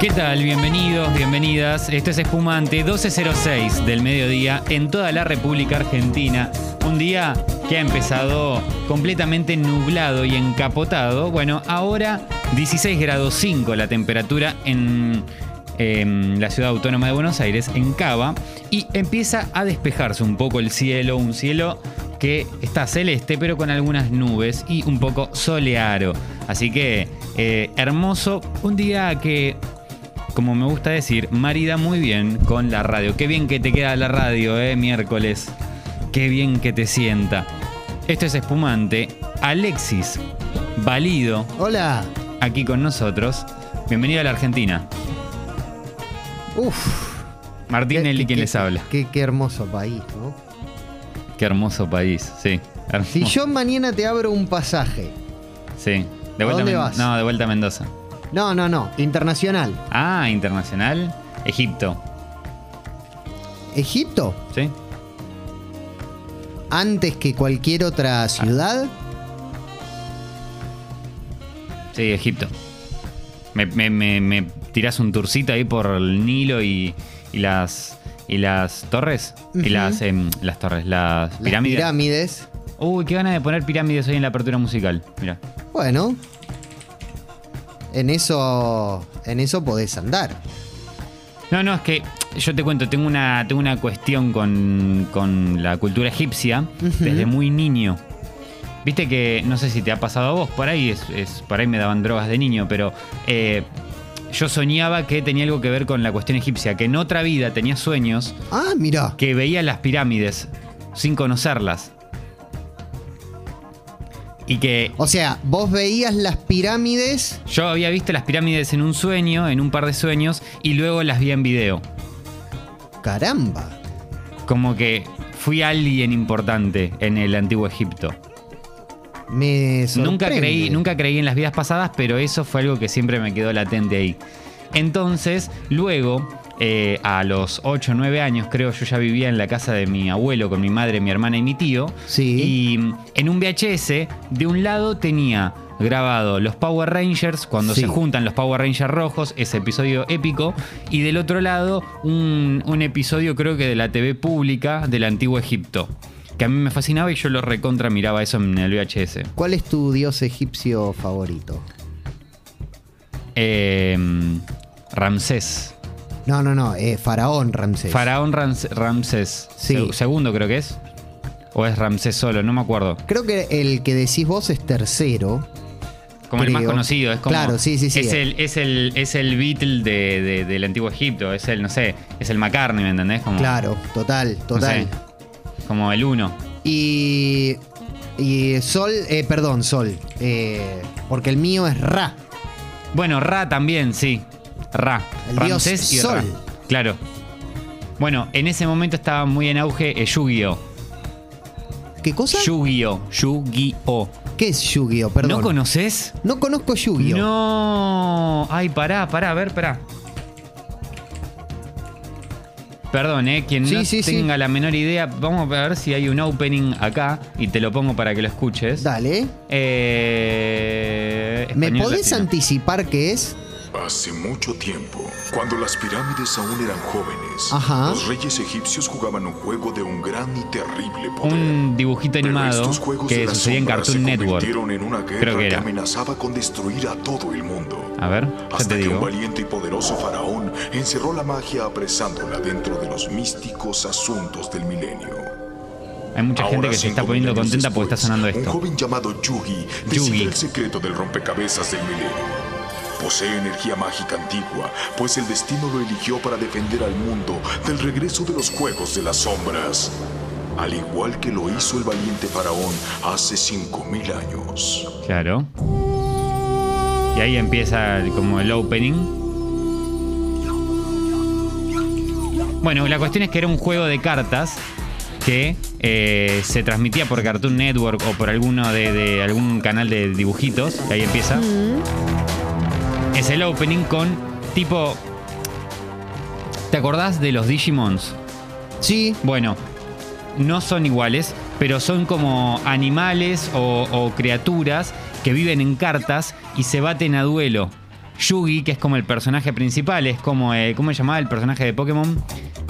¿Qué tal? Bienvenidos, bienvenidas. Esto es Espumante 1206 del mediodía en toda la República Argentina. Un día que ha empezado completamente nublado y encapotado. Bueno, ahora 16 grados 5 la temperatura en, la ciudad autónoma de Buenos Aires, en Cava, y empieza a despejarse un poco el cielo, un cielo que está celeste pero con algunas nubes y un poco soleado. Así que eh, hermoso, un día que como me gusta decir, marida muy bien con la radio. Qué bien que te queda la radio, eh, miércoles. Qué bien que te sienta. Esto es espumante. Alexis Valido, Hola. aquí con nosotros. Bienvenido a la Argentina. Uf. Martín Eli, quien les habla. Qué, qué hermoso país, ¿no? Qué hermoso país, sí. Hermoso. Si yo mañana te abro un pasaje. Sí. De ¿A vuelta a dónde vas? No, de vuelta a Mendoza. No, no, no. Internacional. Ah, internacional. Egipto. Egipto. ¿Sí? Antes que cualquier otra ciudad. Sí, Egipto. Me, me, me, me tirás un tourcito ahí por el Nilo y, y las y las torres. Y las, em, las torres, las Las pirámides. pirámides. Uy, qué ganas de poner pirámides hoy en la apertura musical. Mira. Bueno. En eso. En eso podés andar. No, no, es que yo te cuento, tengo una, tengo una cuestión con, con la cultura egipcia desde muy niño. Viste que, no sé si te ha pasado a vos, por ahí, es, es- por ahí me daban drogas de niño, pero eh, yo soñaba que tenía algo que ver con la cuestión egipcia, que en otra vida tenía sueños Ah, mira. que veía las pirámides sin conocerlas. Y que O sea, vos veías las pirámides. yo había visto las pirámides en un sueño, en un par de sueños, y luego las vi en video. Caramba. Como que fui alguien importante en el antiguo Egipto. Me Nunca sorprende. creí, nunca creí en las vidas pasadas, pero eso fue algo que siempre me quedó latente ahí. Entonces, luego, eh, a los 8 o 9 años, creo, yo ya vivía en la casa de mi abuelo con mi madre, mi hermana y mi tío. Sí. Y mm, en un VHS, de un lado tenía grabado los Power Rangers, cuando Sí. se juntan los Power Rangers rojos, ese episodio épico, y del otro lado un, un episodio creo que de la TV pública del antiguo Egipto, que a mí me fascinaba y yo lo recontra miraba eso en el VHS. ¿Cuál es tu dios egipcio favorito? Eh, Ramsés. No, no, no. eh, Faraón Ramsés. Faraón Rams- Ramsés. Sí. Se- segundo creo que es. O es Ramsés solo, no me acuerdo. Creo que el que decís vos es tercero. Como el más Creo. conocido. Es como, Claro, sí, sí, sí. Es el, es el, es el Beatle de, de- del antiguo Egipto. Es el, no sé, es el McCartney, ¿me entendés? Como, Claro, total, no total. sé, como el uno. Y. Y Sol, eh, perdón, Sol. eh, porque el mío es Ra. Bueno, Ra también, sí. Ra. El dios y Sol. Ra. Claro. Bueno, en ese momento estaba muy en auge eh, Yu-Gi-Oh! ¿Qué cosa? Yu-Gi-Oh! Yu-Gi-Oh! ¿Qué es Yu-Gi-Oh? Perdón. ¿No conoces? No conozco Yu-Gi-Oh. No. Ay, pará, pará, a ver, pará. Perdón, eh, quien Sí, no sí, sí. tenga la menor idea, vamos a ver si hay un opening acá y te lo pongo para que lo escuches. Dale. Eh, ¿Me podés latino. anticipar qué es? Hace mucho tiempo, cuando las pirámides aún eran jóvenes, Ajá. los reyes egipcios jugaban un juego de un gran y terrible poder. Un dibujito animado que sucedía en Cartoon Network. en una Creo que era. amenazaba con destruir a todo el mundo. A ver, ya Hasta te que un digo. valiente y poderoso faraón encerró la magia apresándola dentro de los místicos asuntos del milenio. Hay mucha gente Ahora, que se está poniendo contenta porque está después, sonando Un esto. joven llamado Yugi Yugi. el secreto del rompecabezas del milenio. Posee energía mágica antigua, pues el destino lo eligió para defender al mundo del regreso de los Juegos de las Sombras. Al igual que lo hizo el valiente faraón hace 5000 años. Claro. Y ahí empieza como el opening. Bueno, la cuestión es que era un juego de cartas que eh, se transmitía por Cartoon Network o por alguno de, de algún canal de dibujitos. Ahí empieza. Es el opening con tipo. ¿Te acordás de los Digimons? Sí. Bueno, no son iguales, pero son como animales o, o criaturas que viven en cartas y se baten a duelo. Yugi, que es como el personaje principal, es como, eh, ¿cómo se llamaba el personaje de Pokémon?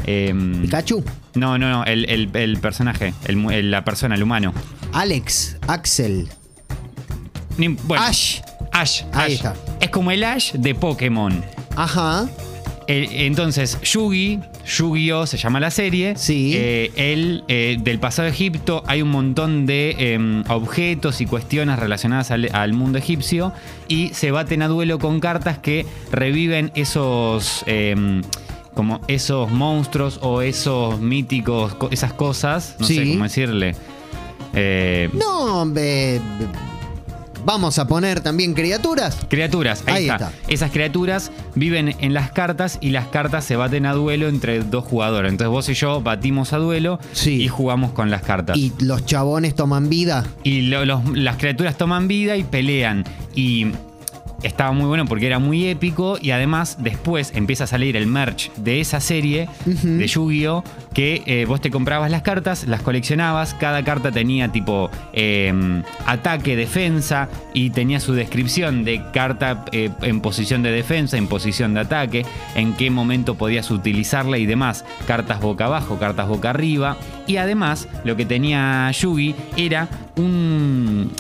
Em, Pikachu. no, no, no, el, el- el personaje, el la persona, el humano. Alex. Axel. Ni- bueno, Ash. Ash. Ahí Ash. está. Es como el Ash de Pokémon. Ajá. Eh, entonces, Yugi, Yu-Gi-Oh! se llama la serie. Sí. Eh, él, eh, del pasado Egipto, hay un montón de eh, objetos y cuestiones relacionadas al, al mundo egipcio. Y se baten a duelo con cartas que reviven esos. eh, como esos monstruos o esos míticos, co- esas cosas. No sé Sí. cómo decirle. Eh, No, eh, vamos a poner también criaturas. Criaturas, ahí, Ahí está. está. Esas criaturas viven en las cartas y las cartas se baten a duelo entre dos jugadores. Entonces vos y yo batimos a duelo Sí. y jugamos con las cartas. Y los chabones toman vida. Y lo- los- las criaturas toman vida y pelean. Y estaba muy bueno porque era muy épico. Y además, después empieza a salir el merch de esa serie de Yu-Gi-Oh! Que eh, vos te comprabas las cartas, las coleccionabas. Cada carta tenía tipo eh, ataque, defensa. Y tenía su descripción de carta eh, en posición de defensa, en posición de ataque. En qué momento podías utilizarla y demás. Cartas boca abajo, cartas boca arriba. Y además, lo que tenía Yugi era un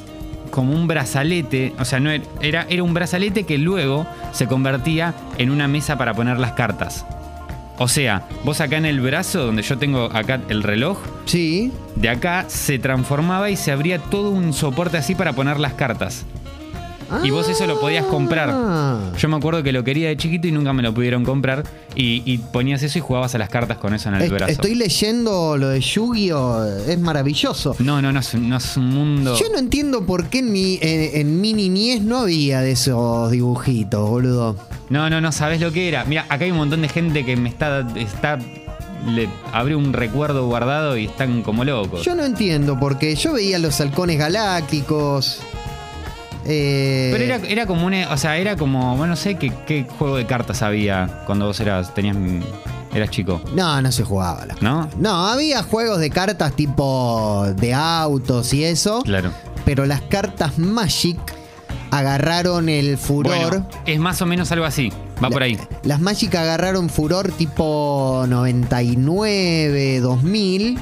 como un brazalete, o sea, no era- era, un brazalete que luego se convertía en una mesa para poner las cartas. O sea, vos acá en el brazo, donde yo tengo acá el reloj, Sí. de acá se transformaba y se abría todo un soporte así para poner las cartas. Y vos eso lo podías comprar. Ah. Yo me acuerdo que lo quería de chiquito y nunca me lo pudieron comprar. Y, y ponías eso y jugabas a las cartas con eso en el Est- brazo. Estoy leyendo lo de Yu-Gi-Oh! Es maravilloso. No, no, no, es, no es un mundo. Yo no entiendo por qué en mi, en, en mi niñez no había de esos dibujitos, boludo. No, no, no sabes lo que era. Mira, acá hay un montón de gente que me está. está le abrió un recuerdo guardado y están como locos. Yo no entiendo, porque yo veía los halcones galácticos. Eh, Pero era, era como una. O sea, era como. Bueno, no sé qué, qué juego de cartas había cuando vos eras. tenías. eras chico. No, no se jugaba. ¿No? No, había juegos de cartas tipo de autos y eso. Claro. Pero las cartas Magic agarraron el furor. Bueno, es más o menos algo así. Va por ahí. Las Magic agarraron furor tipo 99, 2000.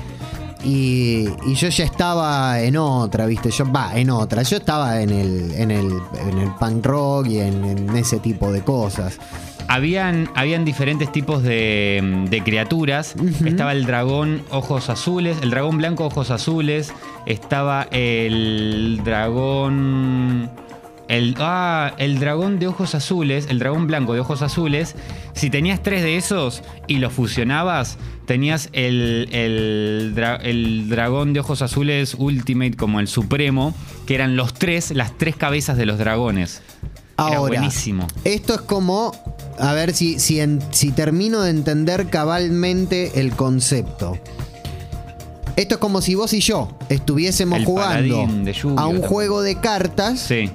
Y, y yo ya estaba en otra, ¿viste? Yo, va, en otra. Yo estaba en el, en el, en el punk rock y en, en ese tipo de cosas. Habían, habían diferentes tipos de, de criaturas. Estaba el dragón ojos azules, el dragón blanco ojos azules. Estaba el dragón. El, ah, el dragón de ojos azules, el dragón blanco de ojos azules. Si tenías tres de esos y los fusionabas, tenías el, el, dra- el dragón de ojos azules Ultimate como el supremo, que eran los tres, las tres cabezas de los dragones. Era Ahora, buenísimo. esto es como, a ver si, si, en- si termino de entender cabalmente el concepto. Esto es como si vos y yo estuviésemos El jugando de a un juego de cartas Sí.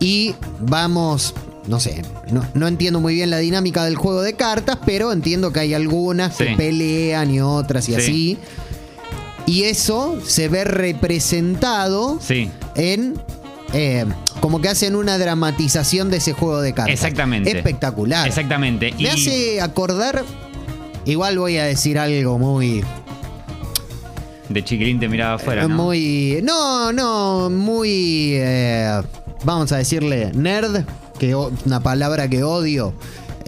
Y vamos, no sé, no, no entiendo muy bien la dinámica del juego de cartas, pero entiendo que hay algunas que Sí. pelean y otras y Sí. así. Y eso se ve representado Sí. en. eh, como que hacen una dramatización de ese juego de cartas. Exactamente. Espectacular. Exactamente. Me hace acordar. Igual voy a decir algo muy. De chiquilín te miraba afuera, ¿no? Muy. No, no, muy. eh, vamos a decirle nerd, que una palabra que odio.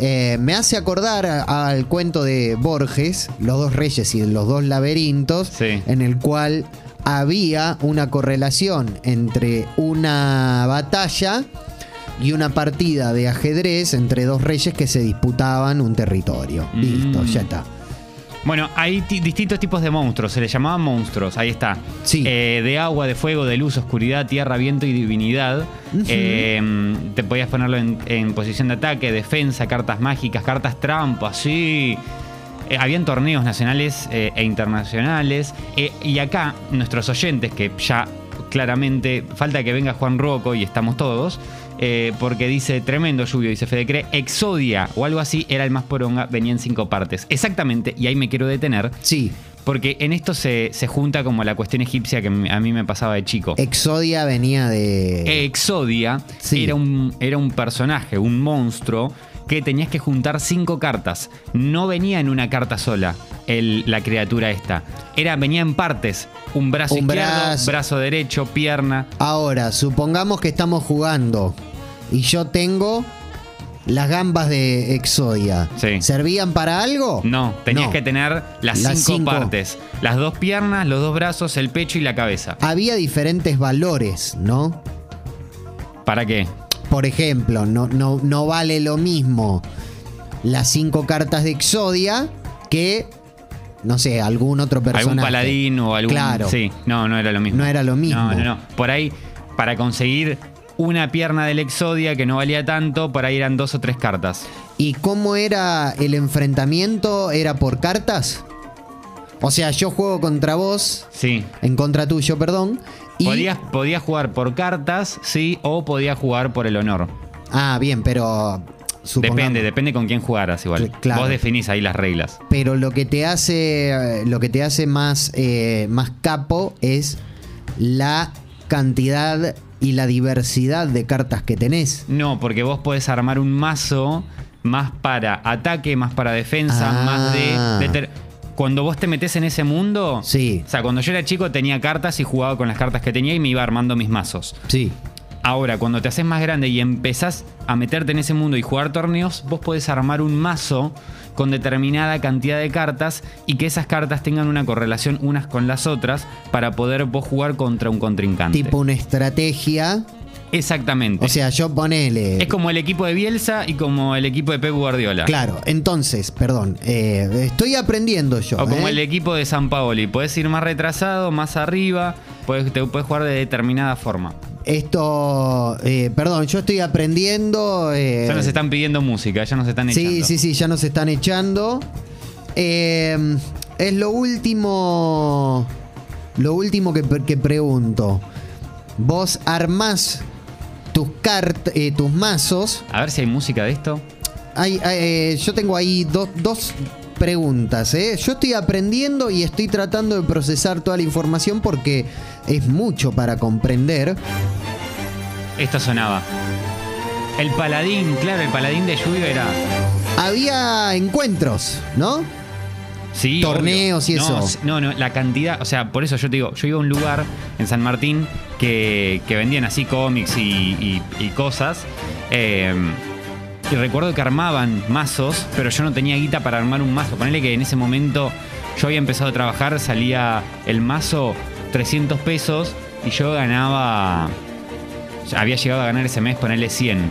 Eh, me hace acordar al cuento de Borges, Los dos reyes y los dos laberintos, Sí. en el cual había una correlación entre una batalla y una partida de ajedrez entre dos reyes que se disputaban un territorio. Mm. Listo, ya está. Bueno, hay ti- distintos tipos de monstruos, se les llamaban monstruos, ahí está. Sí. Eh, de agua, de fuego, de luz, oscuridad, tierra, viento y divinidad. Eh, te podías ponerlo en, en posición de ataque, defensa, cartas mágicas, cartas trampas, sí. Eh, habían torneos nacionales eh, e internacionales. Y acá, nuestros oyentes, que ya claramente falta que venga Juan Rocco y estamos todos, eh, porque dice tremendo lluvio, dice Fede Cree, Exodia o algo así era el más poronga, venía en cinco partes. Exactamente, y ahí me quiero detener, Sí. porque en esto se, se junta como la cuestión egipcia que a mí me pasaba de chico. Exodia venía de. Exodia Sí. era, un, era un personaje, un monstruo, que tenías que juntar cinco cartas. No venía en una carta sola el- la criatura esta. Era, venía en partes. Un brazo Un izquierdo, brazo. brazo derecho, pierna. Ahora, supongamos que estamos jugando y yo tengo las gambas de Exodia. Sí. ¿Servían para algo? No, tenías No. que tener las, Las cinco, cinco. partes. Las dos piernas, los dos brazos, el pecho y la cabeza. Había diferentes valores, ¿no? ¿Para qué? Por ejemplo, no, no, no vale lo mismo las cinco cartas de Exodia que, no sé, algún otro personaje. Algún paladín o algún. Claro. Sí, no, no era lo mismo. No era lo mismo. No, no, no. Por ahí, para conseguir una pierna del Exodia que no valía tanto, por ahí eran dos o tres cartas. ¿Y cómo era el enfrentamiento? ¿Era por cartas? O sea, yo juego contra vos, Sí. en contra tuyo, perdón. Y... Podías, podías jugar por cartas, sí, o podías jugar por el honor. Ah, bien, pero... supongamos- Depende, depende con quién jugaras igual. Claro. Vos definís ahí las reglas. Pero lo que te hace, lo que te hace más, eh, más capo es la cantidad y la diversidad de cartas que tenés. No, porque vos podés armar un mazo más para ataque, más para defensa, Ah. más de, de ter- Cuando vos te metés en ese mundo, Sí. o sea, cuando yo era chico tenía cartas y jugaba con las cartas que tenía y me iba armando mis mazos. Sí. Ahora, cuando te haces más grande y empezás a meterte en ese mundo y jugar torneos, vos podés armar un mazo con determinada cantidad de cartas y que esas cartas tengan una correlación unas con las otras para poder vos jugar contra un contrincante. Tipo una estrategia. Exactamente. O sea, yo ponele. es como el equipo de Bielsa y como el equipo de Pep Guardiola. Claro, entonces, perdón, eh, estoy aprendiendo yo. O como ¿eh? el equipo de San Paoli. Podés ir más retrasado, más arriba, podés, te puedes jugar de determinada forma. Esto, eh, perdón, yo estoy aprendiendo. Ya nos están pidiendo música, ya nos están echando. Sí, sí, sí, ya nos están echando. Es lo último. Lo último que, que pregunto. Vos armás tus cartas, tus mazos. A ver si hay música de esto. Hay, hay, eh, yo tengo ahí do- dos preguntas. ¿eh? Yo estoy aprendiendo y estoy tratando de procesar toda la información porque es mucho para comprender. Esto sonaba. El paladín, claro, el paladín de lluvia era. Había encuentros, ¿no? Sí, Torneos obvio. y No, eso. No, no, la cantidad, o sea, por eso yo te digo, yo iba a un lugar en San Martín que, vendían así cómics y, cosas. eh, y recuerdo que armaban mazos, pero yo no tenía guita para armar un mazo. Ponele que en ese momento yo había empezado a trabajar, salía el mazo 300 pesos y yo ganaba. Había llegado a ganar ese mes, ponerle 100.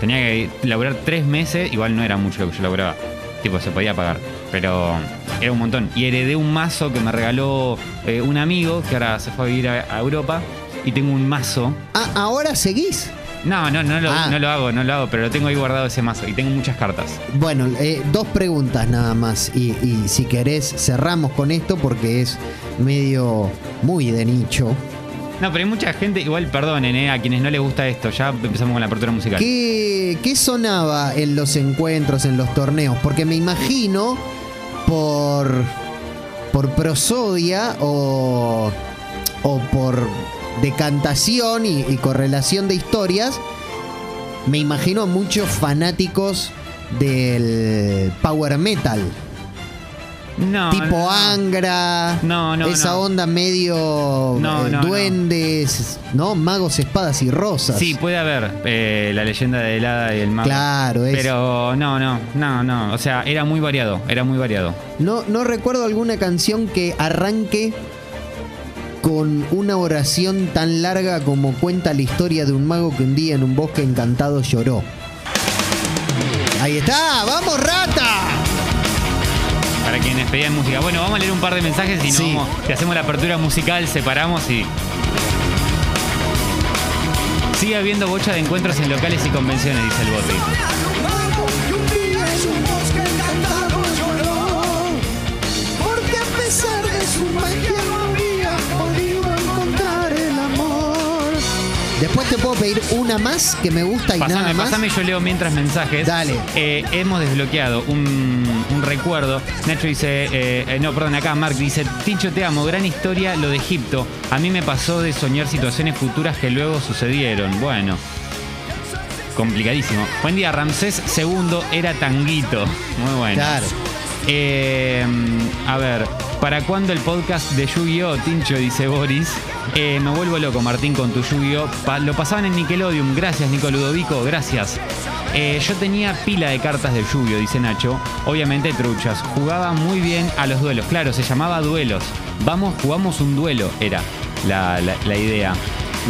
Tenía que laburar tres meses, igual no era mucho lo que yo laburaba. Tipo, se podía pagar. Pero era un montón. Y heredé un mazo que me regaló eh, un amigo que ahora se fue a vivir a, a Europa. Y tengo un mazo. Ah, ahora seguís. No, no, no lo, Ah. no lo hago, no lo hago, pero lo tengo ahí guardado ese mazo. Y tengo muchas cartas. Bueno, eh, dos preguntas nada más. Y, y si querés, cerramos con esto porque es medio muy de nicho. No, pero hay mucha gente, igual perdonen, eh, a quienes no les gusta esto. Ya empezamos con la apertura musical. ¿Qué, sonaba en los encuentros, en los torneos? Porque me imagino por, por prosodia o, o por decantación y correlación de historias, me imagino a muchos fanáticos del power metal. No, tipo no. Angra. No, no, Esa no. onda medio No, eh, no. duendes, no. Magos, espadas y rosas. Sí, puede haber eh, la leyenda de helada y el mago. Claro, es. Pero no, no, no, no. O sea, era muy variado, era muy variado. No, no recuerdo alguna canción que arranque con una oración tan larga como cuenta la historia de un mago que un día en un bosque encantado lloró. Ahí está, vamos rata. Para quienes pedían música. Bueno, vamos a leer un par de mensajes y no Sí. si hacemos la apertura musical, separamos y. Sigue habiendo bocha de encuentros en locales y convenciones, dice el bote. Porque a pesar de su magia no había podido encontrar el amor. Después te puedo pedir una más que me gusta y nada Pasame, más. pasame, yo leo mientras mensajes. Dale. Eh, hemos desbloqueado un, un recuerdo. Nacho dice, eh, eh, no, perdón, acá Mark dice, Tincho te amo, gran historia lo de Egipto. A mí me pasó de soñar situaciones futuras que luego sucedieron. Bueno, complicadísimo. Buen día, Ramsés II era tanguito. Muy bueno. Claro. Eh, a ver, ¿para cuándo el podcast de Yu-Gi-Oh? Tincho, dice Boris. Eh, me vuelvo loco, Martín, con tu Yu-Gi-Oh! Pa- lo pasaban en Nickelodeon. Gracias, Nico Ludovico, gracias. Eh, yo tenía pila de cartas de Yu-Gi-Oh, dice Nacho. Obviamente truchas. Jugaba muy bien a los duelos. Claro, se llamaba duelos. Vamos, jugamos un duelo, era la, la- idea.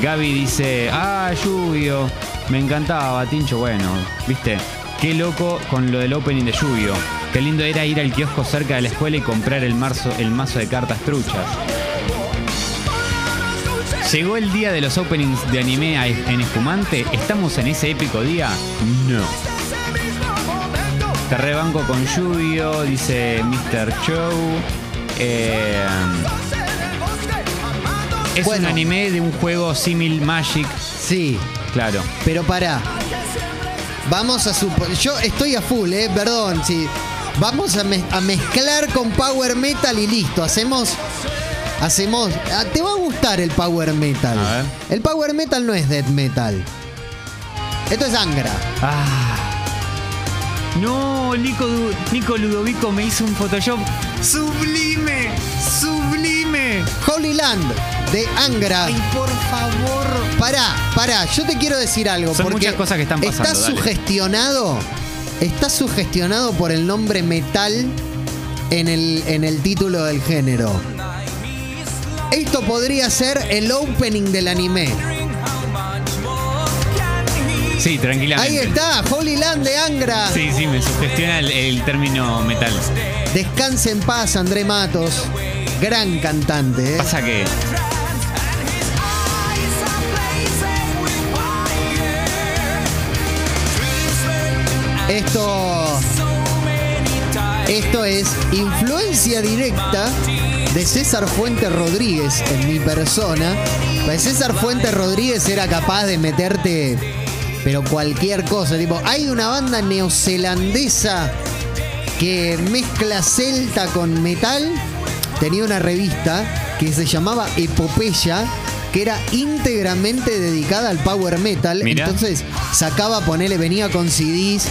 Gaby dice, ah, Yu-Gi-Oh! Me encantaba, Tincho. Bueno, viste, qué loco con lo del opening de Yu-Gi-Oh! Qué lindo era ir al kiosco cerca de la escuela y comprar el, marzo, el mazo de cartas truchas. ¿Llegó el día de los openings de anime en espumante? ¿Estamos en ese épico día? No. Te rebanco con Yu-Gi-Oh! dice Mr. Show. Eh, es Bueno. un anime de un juego Simil Magic. Sí, Claro. pero pará. Vamos a suponer. Yo estoy a full, eh, perdón. Sí. Vamos a, mez- a mezclar con Power Metal y listo. Hacemos. Hacemos. ah, Te va a gustar el Power Metal. A ver. El Power Metal no es Death Metal. Esto es Angra. Ah. No, Nico, Nico Ludovico me hizo un Photoshop sublime, sublime. Holy Land de Angra. Ay, por favor. Pará, pará, yo te quiero decir algo. Son porque muchas cosas que están pasando, Está dale. sugestionado. Está sugestionado por el nombre metal en el, en el título del género. Esto podría ser el opening del anime. Sí, tranquilamente. Ahí está, Holy Land de Angra. Sí, sí, me sugestiona el, el término metal. Descanse en paz, André Matos. Gran cantante. ¿eh? Pasa que Esto. Esto es influencia directa de César Fuentes Rodríguez en mi persona. Pues César Fuentes Rodríguez era capaz de meterte, pero cualquier cosa. Tipo, hay una banda neozelandesa que mezcla celta con metal. Tenía una revista que se llamaba Epopeya, que era íntegramente dedicada al power metal. Mirá. Entonces sacaba, ponele, venía con CDs.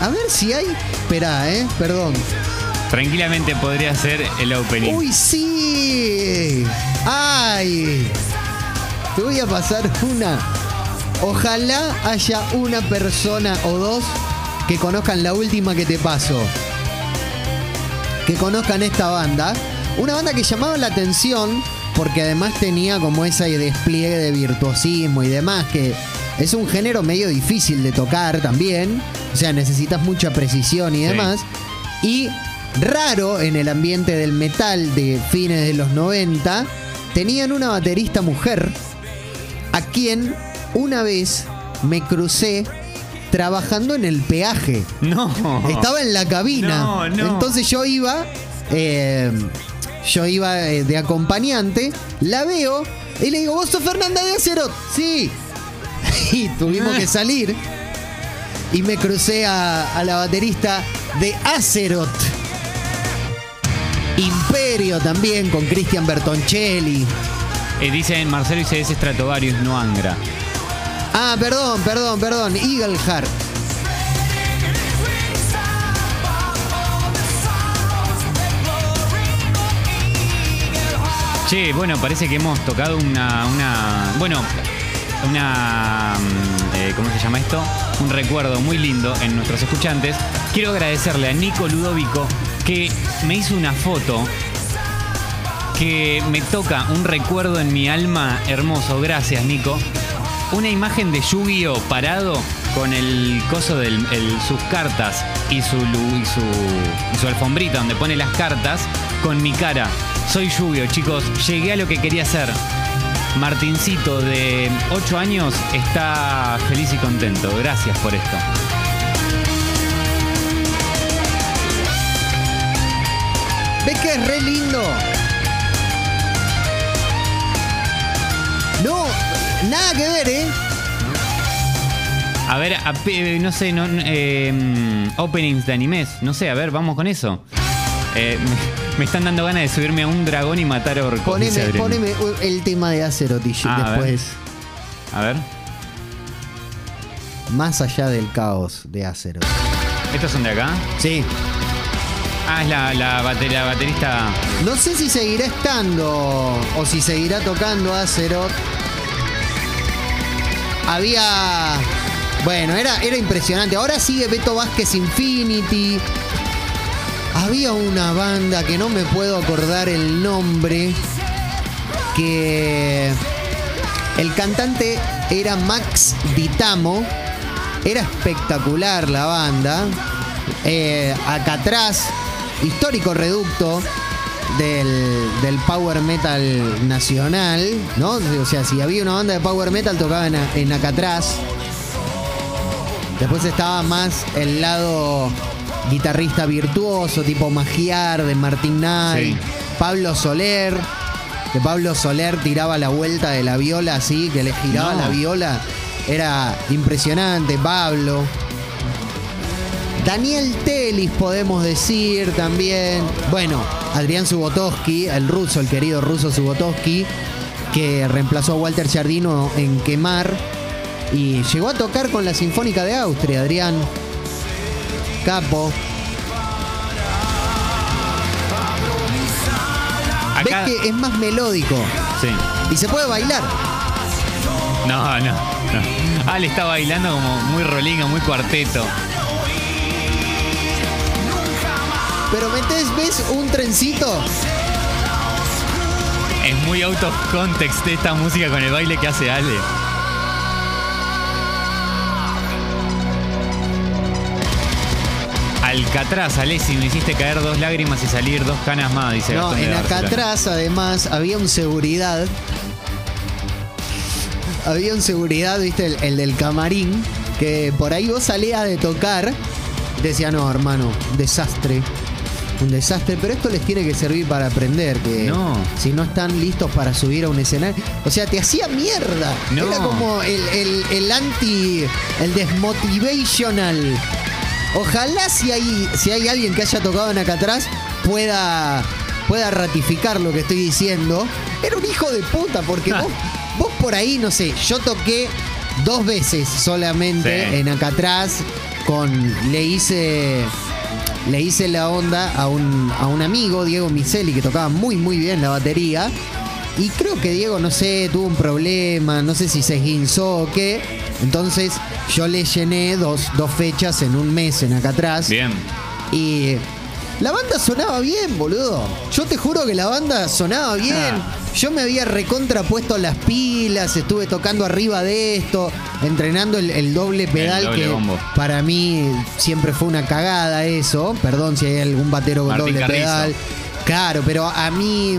A ver si hay. Espera, eh, perdón. Tranquilamente podría ser el opening. Uy, sí. Ay. Te voy a pasar una. Ojalá haya una persona o dos que conozcan la última que te paso. Que conozcan esta banda. Una banda que llamaba la atención porque además tenía como ese despliegue de virtuosismo y demás que es un género medio difícil de tocar también. O sea, necesitas mucha precisión y Sí. demás. Y raro en el ambiente del metal de fines de los 90, tenían una baterista mujer a quien una vez me crucé trabajando en el peaje. No. Estaba en la cabina. No, no. Entonces yo iba, eh, yo iba eh, de acompañante, la veo y le digo, ¿vos sos Fernanda de Acerot? Sí. Y tuvimos que salir. Y me crucé a, a la baterista de Acerot. Imperio también con Cristian Bertoncelli. Eh, dicen Marcelo dice es Stratovarius, no Angra. Ah, perdón, perdón, perdón. Eagle Heart. Che, bueno, parece que hemos tocado una. una bueno, una. mm, eh, ¿Cómo se llama esto? Un recuerdo muy lindo en nuestros escuchantes. Quiero agradecerle a Nico Ludovico que me hizo una foto que me toca un recuerdo en mi alma hermoso. Gracias, Nico. Una imagen de Yu-Gi-Oh parado con el coso de sus cartas y su, y, su, y su alfombrita donde pone las cartas con mi cara. Soy Yu-Gi-Oh, chicos. Llegué a lo que quería ser. Martincito de 8 años está feliz y contento. Gracias por esto. Que es re lindo? No, nada que ver, ¿eh? A ver, a- no sé, no, eh, mm, openings de animes. No sé, a ver, vamos con eso. Eh, me, me están dando ganas de subirme a un dragón y matar orcos. dice Poneme, poneme el tema de Azeroth y Ah, a ver. después. A ver, Más allá del caos de Azeroth. ¿estos son de acá? Sí. Ah, es la, la, bate- la baterista. No sé si seguirá estando o si seguirá tocando Azeroth. Había. Bueno, era, era impresionante. Ahora sigue Beto Vázquez Infinity. Había una banda que no me puedo acordar el nombre. Que. El cantante era Max Ditamo. Era espectacular la banda. Eh, acá atrás, histórico reducto del, del power metal nacional, ¿no? O sea, si había una banda de power metal, tocaba en, en acá atrás. Después estaba más el lado guitarrista virtuoso, tipo Magiar, de Martín Knight. Sí. Pablo Soler, que Pablo Soler tiraba la vuelta de la viola así, que le giraba No. la viola. Era impresionante, Pablo. Daniel Telis, podemos decir también. Bueno, Adrián Subotovsky, el ruso, el querido ruso Subotovsky, que reemplazó a Walter Giardino en Quemar. Y llegó a tocar con la Sinfónica de Austria, Adrián. Capo. Acá. ¿Ves que es más melódico? Sí. Y se puede bailar. No, no, no. Ale está bailando como muy rolinga, muy cuarteto. Pero metes, ¿ves un trencito? Es muy out of context esta música con el baile que hace Ale. Alcatraz, Alessi, me hiciste caer dos lágrimas y salir dos canas más, dice No, en atrás además había un seguridad. Había un seguridad, viste, el, el del camarín, que por ahí vos salías de tocar, decía, no, hermano, desastre. Un desastre, pero esto les tiene que servir para aprender, que No. si no están listos para subir a un escenario. O sea, te hacía mierda. No. Era como el, el- el anti, el desmotivational. Ojalá si hay, si hay alguien que haya tocado en acá atrás pueda, pueda ratificar lo que estoy diciendo. Era un hijo de puta, porque vos, vos por ahí, no sé, yo toqué dos veces solamente Sí. en acá atrás con. Le hice. Le hice la onda a un, a un amigo, Diego Miseli, que tocaba muy muy bien la batería. Y creo que Diego, no sé, tuvo un problema, no sé si se esguinzó o qué. Entonces yo le llené dos, dos fechas en un mes en acá atrás. Bien. Y la banda sonaba bien, boludo. Yo te juro que la banda sonaba bien. Ah. Yo me había recontrapuesto las pilas, estuve tocando arriba de esto, entrenando el, el doble pedal doble que bombo. para mí siempre fue una cagada eso. Perdón si hay algún batero con Martín doble Carrizo. pedal. Claro, pero a mí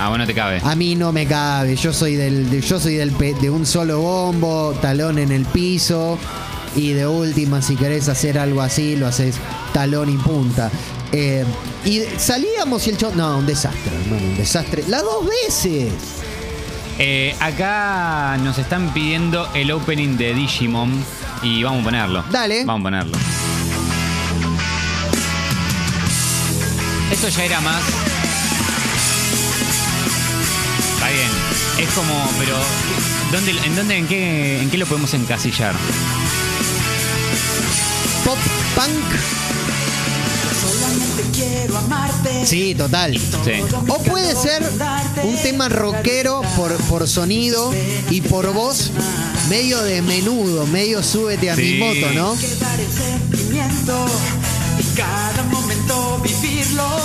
Ah, bueno, te cabe. a mí no me cabe. Yo soy del de- yo soy del pe- de un solo bombo, talón en el piso y de última si querés hacer algo así lo haces talón y punta. Eh, y salíamos y el show no, un desastre, hermano, un desastre. Las dos veces. Eh, acá nos están pidiendo el opening de Digimon y vamos a ponerlo. Dale. Vamos a ponerlo. Esto ya era más. Está bien. Es como, pero. ¿dónde, ¿En dónde, en qué, en qué lo podemos encasillar? Pop punk. Quiero amarte. Sí, total. Sí. O puede ser un tema rockero por, por sonido y por voz, medio de menudo, medio súbete a mi moto, ¿no?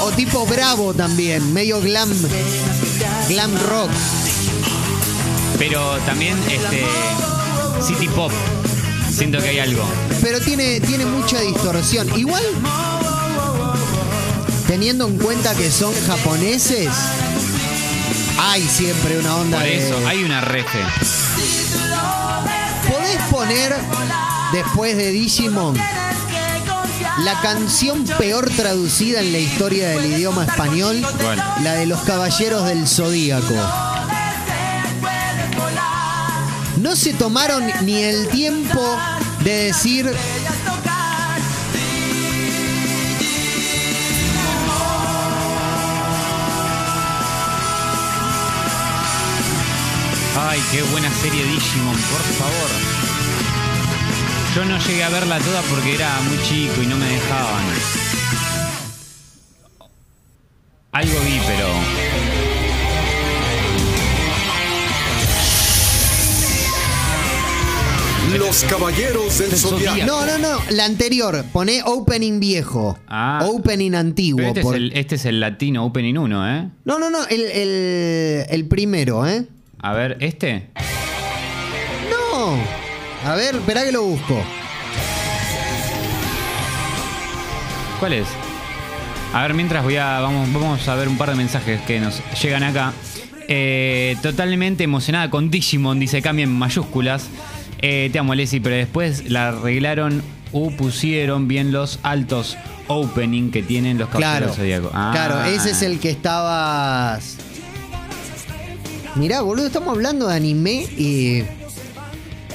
O tipo bravo también, medio glam, glam rock. Pero también este. City Pop. Siento que hay algo. Pero tiene, tiene mucha distorsión. Igual, teniendo en cuenta que son japoneses, hay siempre una onda Por de... eso, hay una refe. ¿Podés poner, después de Digimon, la canción peor traducida en la historia del idioma español? ¿Cuál? La de los Caballeros del Zodíaco. No se tomaron ni el tiempo de decir Ay, qué buena serie Digimon, por favor. Yo no llegué a verla toda porque era muy chico y no me dejaban. Algo vi, pero. Los caballeros del zodiaco. No, no, no, la anterior. Poné opening viejo. Ah. Opening antiguo. Este, por- es el, este es el Latino Opening 1, ¿eh? No, no, no, el, el- el primero, ¿eh? A ver, ¿este? No. A ver, espera que lo busco. ¿Cuál es? A ver, mientras voy a. Vamos, vamos a ver un par de mensajes que nos llegan acá. Eh, totalmente emocionada con Digimon, dice cambia en mayúsculas. Eh, te amo, Leslie, pero después la arreglaron o pusieron bien los altos opening que tienen los Claro. caballeros Zodíaco. Ah. Claro, ese es el que estabas. Mirá, boludo, estamos hablando de anime y.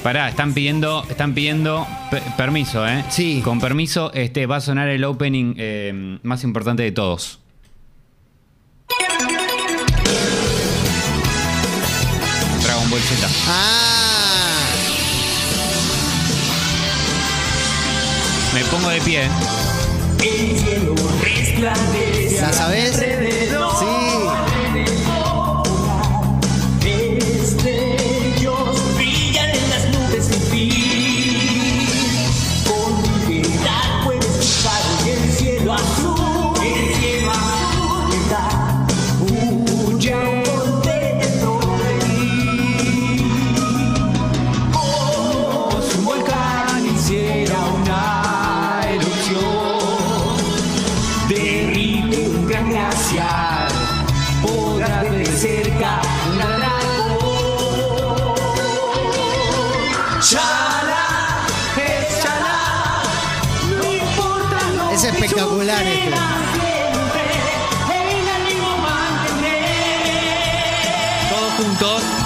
Pará, están pidiendo, están pidiendo pe- permiso, ¿eh? Sí. Con permiso, este va a sonar el opening eh, más importante de todos. Dragon Ball Z. ¡Ah! Me pongo de pie. ¿La sabés? Chala, es chala, no importa lo Es que espectacular este. siempre, el ánimo mantener. Todos juntos.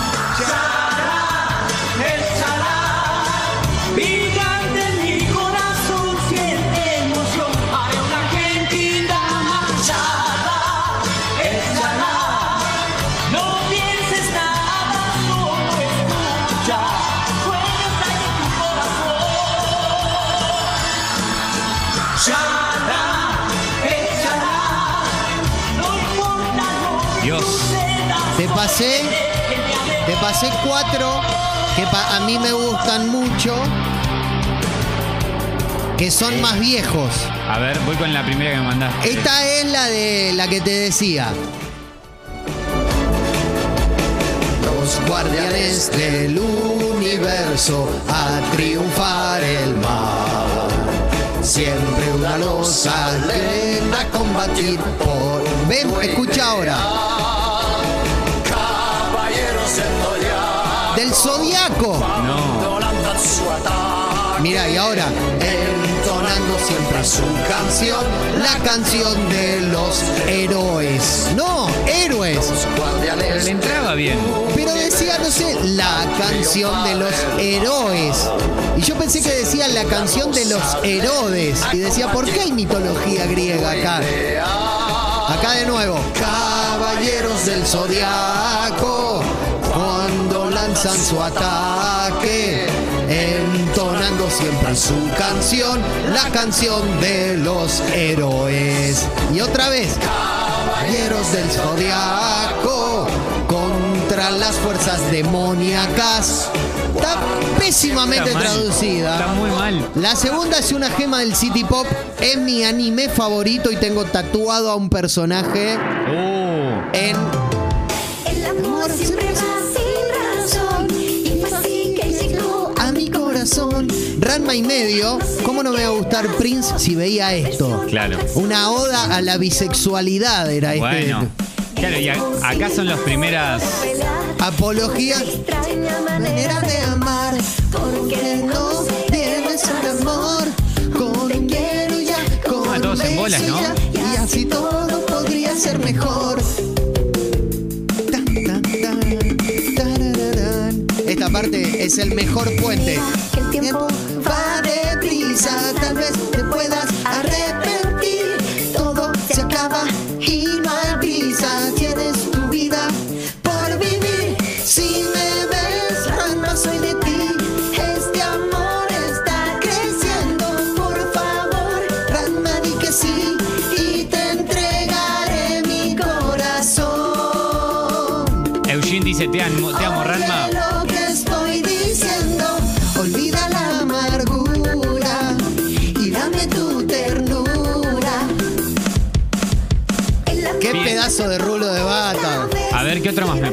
Pasé. Te pasé cuatro que a mí me gustan mucho. Que son más viejos. A ver, voy con la primera que me mandaste. Esta es la de la que te decía. Los guardianes del universo a triunfar el mal. Siempre una losa a combatir por. Ven, escucha ahora. Del zodiaco. No. Mira, y ahora, entonando siempre su canción, la canción de los héroes. No, héroes. Pero le entraba bien. Pero decía, no sé, la canción de los héroes. Y yo pensé que decía la canción de los Herodes. Y decía, ¿por qué hay mitología griega acá? Acá de nuevo. Caballeros del Zodiaco, lanzan su ataque, entonando siempre su canción, la canción de los héroes. Y otra vez, Caballeros del Zodiaco, contra las fuerzas demoníacas. Está pésimamente Está traducida. Está muy mal. La segunda es una gema del City Pop. Es mi anime favorito y tengo tatuado a un personaje Oh. en. El amor siempre corazón. Ranma y medio. ¿Cómo no me va a gustar Prince si veía esto? Claro. Una oda a la bisexualidad era este. Bueno. Claro, y a- acá son las primeras. Apología. Manera de amar. Porque no tienes un amor. Con un quiero y ya. Con Ah, todos en bolas, ¿no? Y así todo podría ser mejor. aparte es el mejor puente. El tiempo va deprisa, tal vez te puedas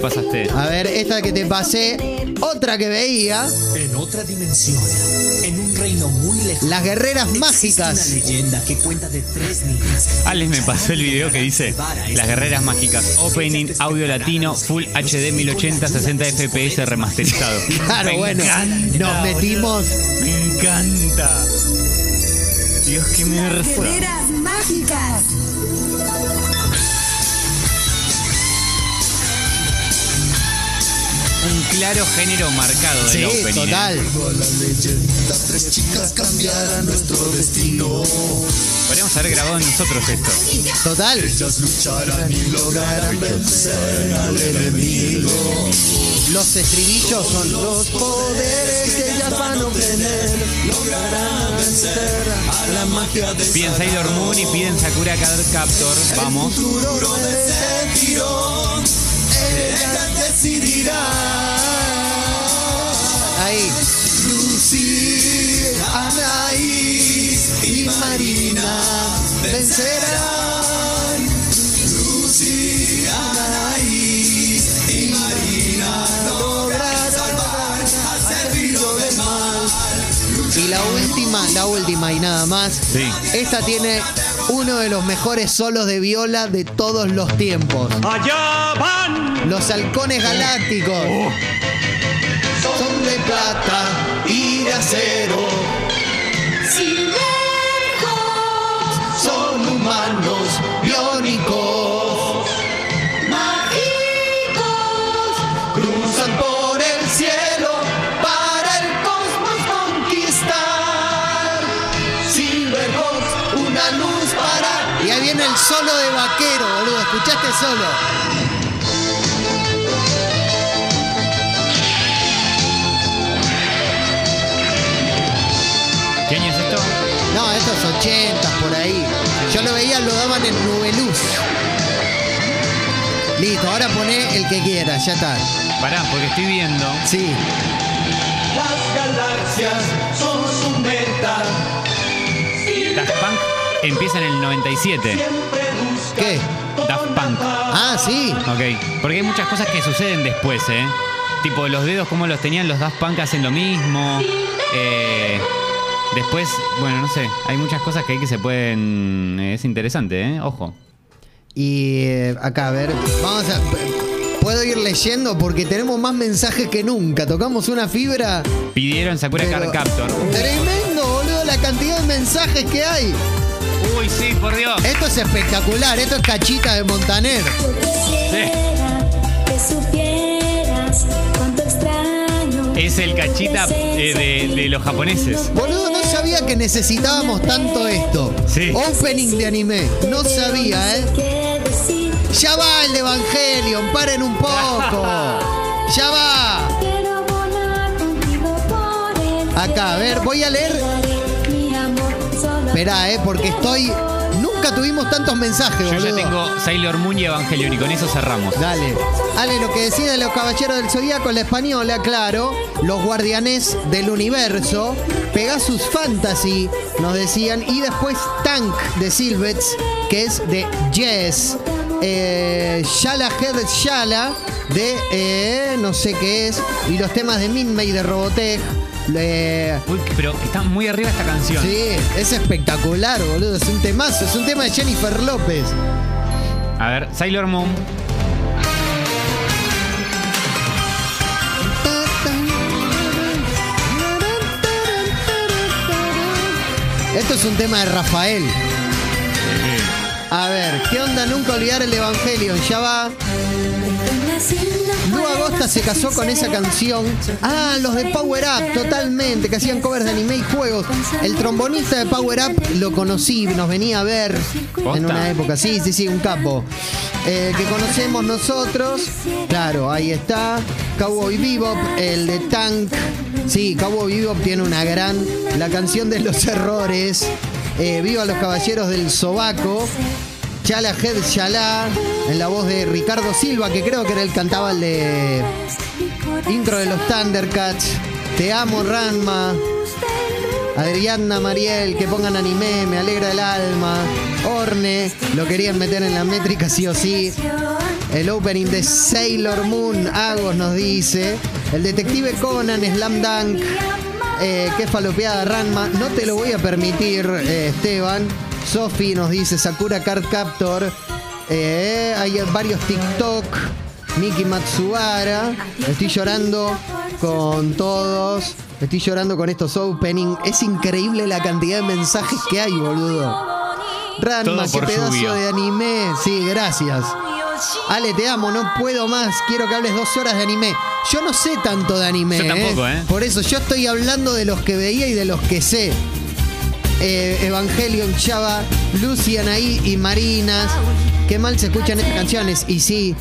pasaste? A ver, esta que te pasé, otra que veía, En otra dimensión, en un reino muy lejano. las guerreras mágicas. Una leyenda que cuenta de tres niñas. Alex me pasó el video que dice Las guerreras mágicas, opening, audio latino, full HD 1080, 60 FPS remasterizado. Claro, Me bueno, encanta, nos metimos. Me encanta. Dios, qué merza. Guerreras mágicas. Claro género marcado del Sí, opening. ¿eh? total. Tres chicas cambiarán nuestro destino. Podríamos haber grabado nosotros esto. Total. Ellas lucharán y lograrán vencer al enemigo. Los estribillos son los poderes que ellas van a obtener. Lograrán vencer a la magia de Piden Sailor Moon y piden Sakura Card Captor. Vamos. futuro de ese girón. Ella decidirá. Ahí. Lucy, Anaís y Marina vencerán. Lucy, Anaís y Marina lograrán salvar al servicio del mal. Y la última, la última y nada más. Sí. Esta tiene uno de los mejores solos de viola de todos los tiempos. Allá van. Los halcones galácticos. Son de plata y de acero. Son humanos biónicos. Mágicos. Cruzan por el cielo para el cosmos conquistar. Silverhawks, una luz para. Y ahí viene el solo de vaquero, boludo. ¿Escuchaste solo? No, estos 80 por ahí. Yo lo veía, lo daban en Nubeluz. Listo, ahora poné el que quieras, ya está. Pará, porque estoy viendo. Sí. Las galaxias son su meta. Daft Punk empieza en el 97. Siempre busca ¿Qué? Daft Punk. Ah, sí. Ok. Porque hay muchas cosas que suceden después, ¿eh? Tipo, los dedos, como los tenían los Daft Punk, hacen lo mismo. Eh, después, bueno, no sé. Hay muchas cosas que hay que se pueden. Es interesante, ¿eh? Ojo. Y eh, acá, a ver, vamos a. Puedo ir leyendo porque tenemos más mensajes que nunca. Tocamos una fibra. Pidieron Sakura Card Captor. Tremendo, boludo, la cantidad de mensajes que hay. Uy, sí, por Dios. Esto es espectacular, esto es cachita de Montaner. Quisiera Es el cachita eh, de, de los japoneses. Boludo, no sabía que necesitábamos tanto esto. Sí. Opening de anime. No sabía, ¿eh? Ya va el de Evangelion, paren un poco. Ya va. Acá, a ver, voy a leer. Esperá, ¿eh? Porque estoy. Nunca tuvimos tantos mensajes, Yo boludo. ya tengo Sailor Moon y Evangelion y con eso cerramos. Dale. Ale, lo que decía de los caballeros del zodiaco, la española, claro. Los guardianes del universo. Pegasus Fantasy, nos decían. Y después Tank de Silvets, que es de Yes. Eh, Shala Head Shala, de eh, no sé qué es. Y los temas de Minmay de Robotech. Uy, pero está muy arriba esta canción. Sí, es espectacular, boludo. Es un temazo. Es un tema de Jennifer López. A ver, Sailor Moon. Esto es un tema de Rafael. A ver, ¿qué onda nunca olvidar el Evangelion? Ya va. Una Lu Agosta se casó con esa canción. Ah, los de Power Up, totalmente, que hacían covers de anime y juegos. El trombonista de Power Up lo conocí, nos venía a ver en una época. Sí, sí, sí, un capo. Eh, que conocemos nosotros. Claro, ahí está. Cowboy Bebop, el de Tank. Sí, Cowboy Bebop tiene una gran. La canción de los errores. Eh, Viva los caballeros del sobaco. Chala Head Chala, en la voz de Ricardo Silva, que creo que era el cantaba el de intro de los Thundercats. Te amo, Ranma. Adriana Mariel, que pongan anime, me alegra el alma. Orne, lo querían meter en la métrica sí o sí. El opening de Sailor Moon, Agos nos dice. El detective Conan, Slam Dunk. Eh, qué falopeada Ranma. No te lo voy a permitir, eh, Esteban. Sofi nos dice Sakura Card Captor. Eh, hay varios TikTok. Miki Matsubara. Estoy llorando con todos. Estoy llorando con estos opening. Es increíble la cantidad de mensajes que hay, boludo. Ranma, qué pedazo de anime. Sí, gracias. Ale, te amo, no puedo más. Quiero que hables dos horas de anime. Yo no sé tanto de anime. Yo tampoco, ¿eh? Por eso yo estoy hablando de los que veía y de los que sé. Eh, Evangelion, Chava, ahí y Marinas. Qué mal se escuchan estas canciones. Y sí,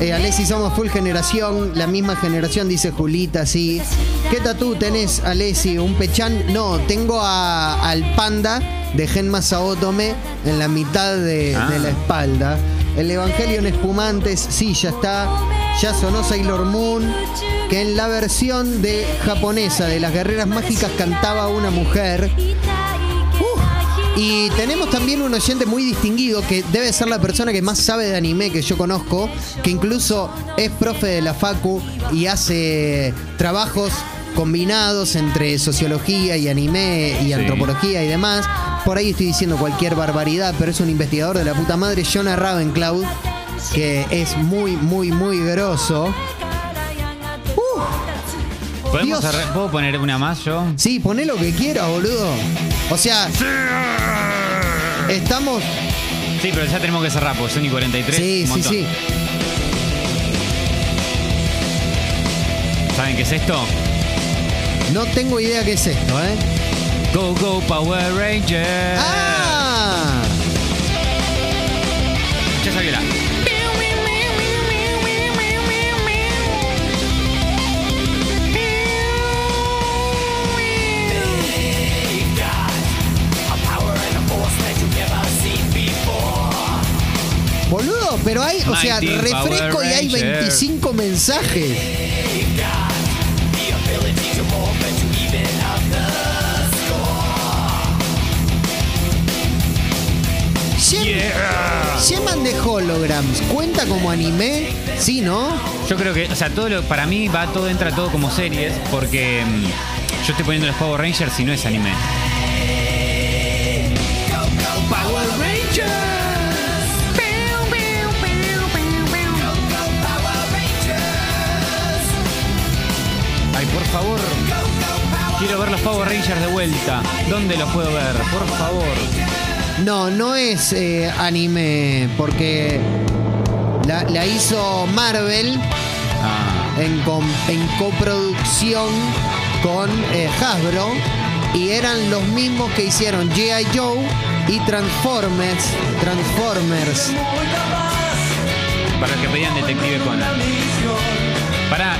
eh, Alessi somos full generación, la misma generación, dice Julita, sí. ¿Qué tatú tenés, Alessi? ¿Un pechán? No, tengo a- al panda de Genma Saotome en la mitad de, Ah. de la espalda. El Evangelion Espumantes, sí, ya está. Ya sonó Sailor Moon, que en la versión de japonesa de las guerreras mágicas cantaba una mujer. Y tenemos también un oyente muy distinguido que debe ser la persona que más sabe de anime que yo conozco, que incluso es profe de la Facu y hace trabajos combinados entre sociología y anime y Sí. antropología y demás. Por ahí estoy diciendo cualquier barbaridad, pero es un investigador de la puta madre, Jonah Ravencloud, que es muy, muy, muy grosso. ¿Podemos Dios. arre- ¿Puedo poner una más yo? Sí, poné lo que quieras, boludo. O sea, estamos Sí, pero ya tenemos que cerrar porque son y 43. Sí, un sí, montón. sí. ¿Saben qué es esto? No tengo idea qué es esto, ¿eh? Go, go, Power Rangers. ¡Ah! Ya salió Boludo, pero hay, o sea, refresco y hay Ranger. 25 mensajes. Gem- Yeah. Geman de Holograms, ¿cuenta como anime? Sí, ¿no? Yo creo que, o sea, todo lo, para mí va todo, entra todo como series, porque mm, yo estoy poniendo los Power Rangers y no es anime. Quiero ver los Power Rangers de vuelta. ¿Dónde los puedo ver? Por favor. No, no es eh, anime, porque la, la hizo Marvel Ah, en, com- en coproducción con eh, Hasbro y eran los mismos que hicieron G.I. Joe y Transformers. Transformers. para que pedían Detective Conan. Para,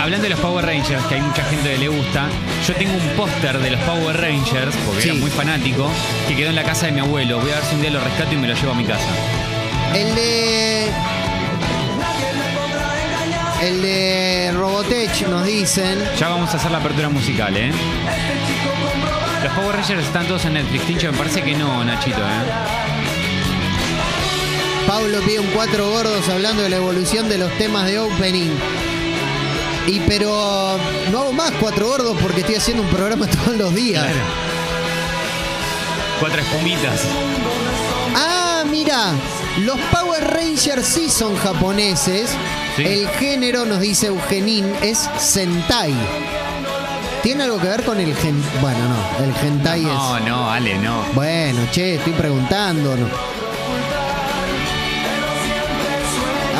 hablando de los Power Rangers, que hay mucha gente que le gusta, yo tengo un póster de los Power Rangers, porque Sí. era muy fanático, que quedó en la casa de mi abuelo. Voy a ver si un día lo rescato y me lo llevo a mi casa. El de. El de Robotech nos dicen. Ya vamos a hacer la apertura musical, ¿eh? Los Power Rangers están todos en Netflix. Tincho, me parece que no, Nachito, ¿eh? Pablo pide un cuatro gordos hablando de la evolución de los temas de opening. Y pero no hago más cuatro gordos porque estoy haciendo un programa todos los días. Claro. Cuatro espumitas. Ah, mira, los Power Rangers sí son japoneses. Sí. El género, nos dice Eugenín, es Sentai. ¿Tiene algo que ver con el gen... Bueno, no, el hentai No, es... no, Ale, no. Bueno, che, estoy preguntando.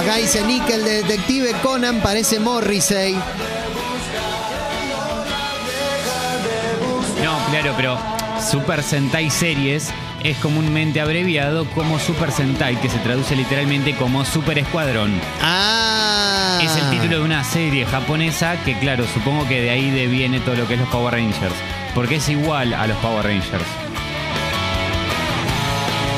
Acá dice Nick, el de detective Conan parece Morrissey. No, claro, pero Super Sentai Series es comúnmente abreviado como Super Sentai, que se traduce literalmente como Super Escuadrón. Ah. Es el título de una serie japonesa que, claro, supongo que de ahí deviene todo lo que es los Power Rangers. Porque es igual a los Power Rangers.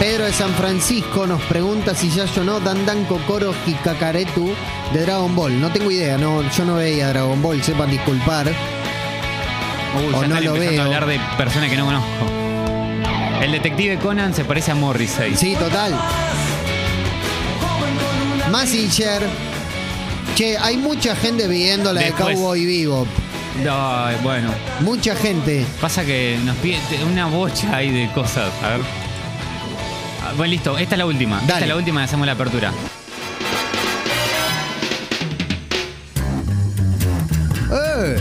Pedro de San Francisco nos pregunta si ya sonó Dandan Kokoro Hikakaretu de Dragon Ball. No tengo idea, no, yo no veía Dragon Ball, sepan disculpar. Uy, O ya no lo veo. a hablar de personas que no conozco. El detective Conan se parece a Morrissey. Sí, total. Massinger. Che, hay mucha gente viendo la Después. de Cowboy Vivo. No, bueno, Mucha gente. pasa que nos pide una bocha ahí de cosas. A ver. Bueno, listo. Esta es la última. Esta Dale. es la última y hacemos la apertura. ¡Eh!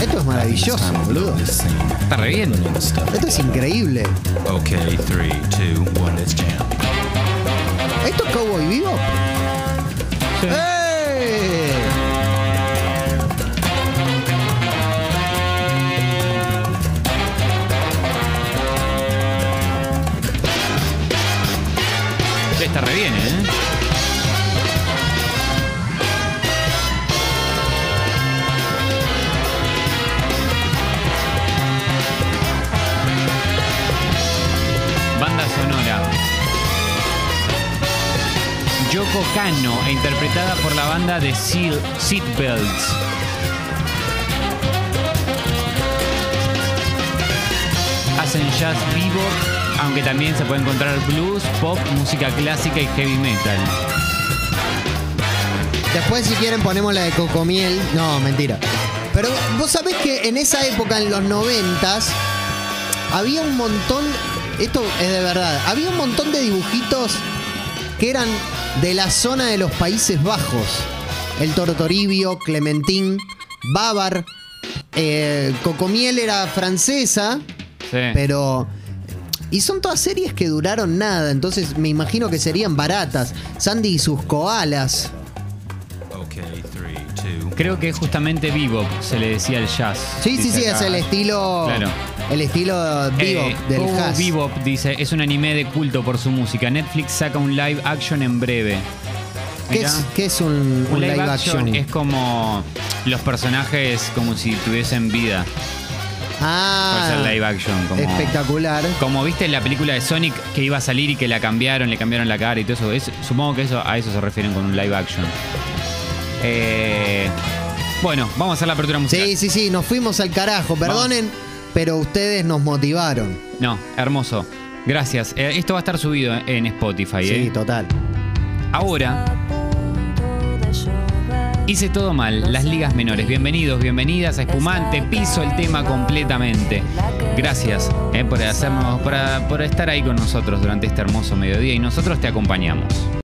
Esto es maravilloso, boludo. Está re bien. Esto es increíble. Okay, three, two, one, let's jam. ¿Esto es Cowboy Vivo? ¡Eh! Está ¿eh? Banda sonora. Yoko Kano, interpretada por la banda de Seal, Seatbelts. Hacen jazz vivo, aunque también se puede encontrar blues, pop, música clásica y heavy metal. Después, si quieren, ponemos la de Cocomiel. No, mentira. Pero vos sabés que en esa época, en los noventas, había un montón. Esto es de verdad. Había un montón de dibujitos que eran de la zona de los Países Bajos. El Tortoribio, Clementín, Bávar. eh, Cocomiel era francesa, Sí. pero. Y son todas series que duraron nada, entonces me imagino que serían baratas. Sandy y sus koalas. Okay, three, two. Creo que justamente bebop se le decía el jazz. Sí, sí, sí, es el estilo. Claro. El estilo bebop Eh, del Cowboy jazz. Bebop dice, es un anime de culto por su música. Netflix saca un live action en breve. ¿Qué es, qué es un, Un un live, action, es action? como los personajes como si tuviesen vida. Ah, Puede ser live action. Como, espectacular. Como viste en la película de Sonic que iba a salir y que la cambiaron, le cambiaron la cara y todo eso. Es- supongo que eso, a eso se refieren con un live action. Eh, bueno, vamos a hacer la apertura musical. Sí, sí, sí, nos fuimos al carajo. Perdonen, pero ustedes nos motivaron. No, hermoso. Gracias. Eh, esto va a estar subido en Spotify. Sí, ¿eh? total. Ahora, hice todo mal. Las ligas menores. Bienvenidos, bienvenidas a Espumante. Piso el tema completamente. Gracias eh, por hacernos, por, por estar ahí con nosotros durante este hermoso mediodía y nosotros te acompañamos.